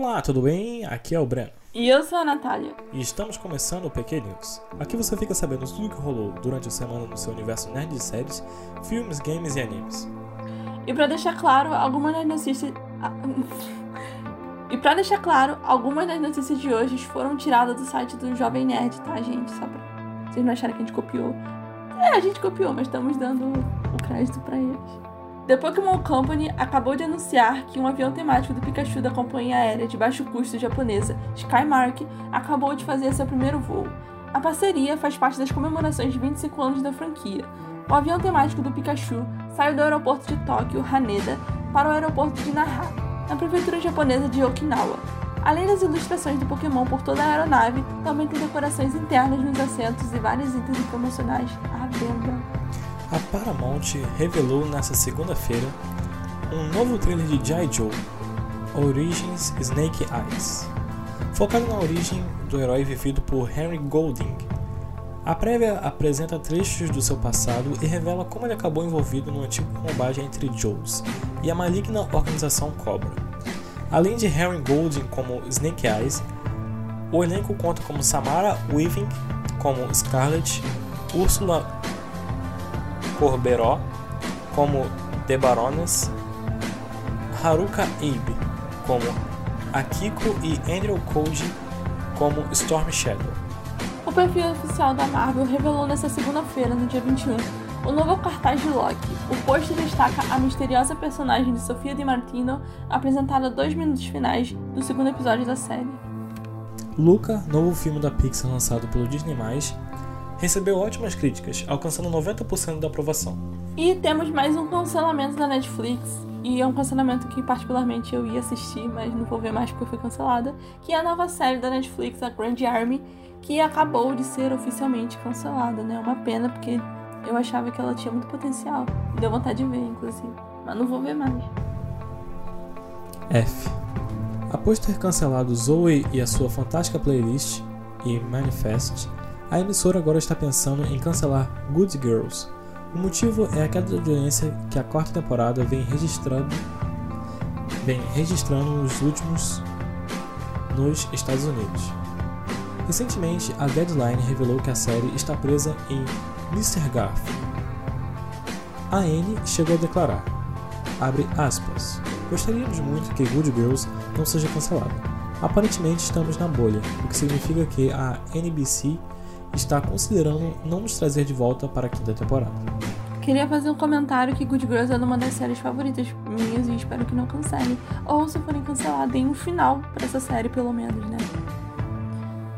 Olá, tudo bem? Aqui é o Breno. E eu sou a Natália. E estamos começando o PQ News. Aqui você fica sabendo tudo que rolou durante a semana no seu universo nerd de séries, filmes, games e animes. E para deixar claro, algumas das notícias. E para deixar claro, algumas das notícias de hoje foram tiradas do site do Jovem Nerd, tá, gente? Só pra vocês não acharem que a gente copiou. É, a gente copiou, mas estamos dando o crédito para eles. The Pokémon Company acabou de anunciar que um avião temático do Pikachu da companhia aérea de baixo custo japonesa Skymark acabou de fazer seu primeiro voo. A parceria faz parte das comemorações de 25 anos da franquia. O avião temático do Pikachu saiu do aeroporto de Tóquio, Haneda, para o aeroporto de Naha, na prefeitura japonesa de Okinawa. Além das ilustrações do Pokémon por toda a aeronave, também tem decorações internas nos assentos e vários itens promocionais à venda a Paramount revelou nesta segunda-feira um novo trailer de G.I. Joe, Origins Snake Eyes, focado na origem do herói vivido por Henry Golding. A prévia apresenta trechos do seu passado e revela como ele acabou envolvido no antigo combate entre Joes e a maligna organização Cobra. Além de Henry Golding como Snake Eyes, o elenco conta como Samara Weaving como Scarlet, Ursula Corberó como The Baroness, Haruka Abe como Akiko e Andrew Koji como Storm Shadow. O perfil oficial da Marvel revelou nesta segunda-feira, no dia 21, o novo cartaz de Loki. O post destaca a misteriosa personagem de Sofia Di Martino, apresentada dois minutos finais do segundo episódio da série. Luca, novo filme da Pixar lançado pelo Disney+, recebeu ótimas críticas, alcançando 90% da aprovação. E temos mais um cancelamento da Netflix, e é um cancelamento que particularmente eu ia assistir, mas não vou ver mais porque foi cancelada, que é a nova série da Netflix, a Grand Army, que acabou de ser oficialmente cancelada, né? Uma pena porque eu achava que ela tinha muito potencial. Me deu vontade de ver, inclusive. Mas não vou ver mais. F. Após ter cancelado Zoe e a sua fantástica playlist e Manifest, a emissora agora está pensando em cancelar Good Girls. O motivo é a queda de audiência que a quarta temporada vem registrando, vem registrando nos últimos nos Estados Unidos. Recentemente, a Deadline revelou que a série está presa em Mr. Garf. A Anne chegou a declarar, abre aspas, gostaríamos muito que Good Girls não seja cancelada. Aparentemente estamos na bolha, o que significa que a NBC está considerando não nos trazer de volta para a quinta temporada. Queria fazer um comentário que Good Girls é uma das séries favoritas minhas e espero que não cancele. Ou se forem canceladas, deem um final para essa série, pelo menos, né?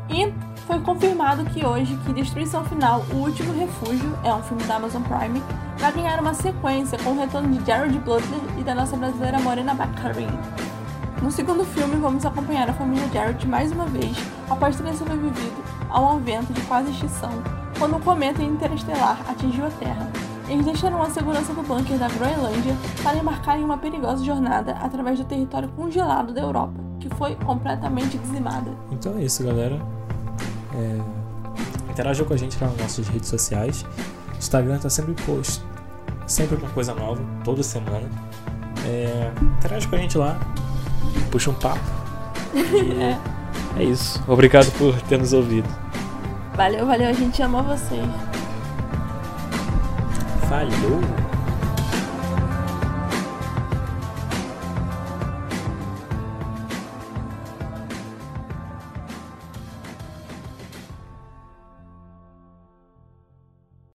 E foi confirmado que hoje que Destruição Final, O Último Refúgio, é um filme da Amazon Prime, vai ganhar uma sequência com o retorno de Jared Butler e da nossa brasileira Morena Baccarin. No segundo filme, vamos acompanhar a família Jared mais uma vez após terem sobrevivido a um evento de quase extinção, quando um cometa interestelar atingiu a Terra. Eles deixaram a segurança do bunker da Groenlândia para embarcar em uma perigosa jornada através do território congelado da Europa, que foi completamente dizimada. Então é isso, galera. É... Interaja com a gente nas nossas redes sociais. O Instagram tá sempre post, sempre com coisa nova, toda semana. É... Interage com a gente lá, puxa um papo. E é. É isso. Obrigado por ter nos ouvido. Valeu, valeu. A gente ama vocês. Falhou.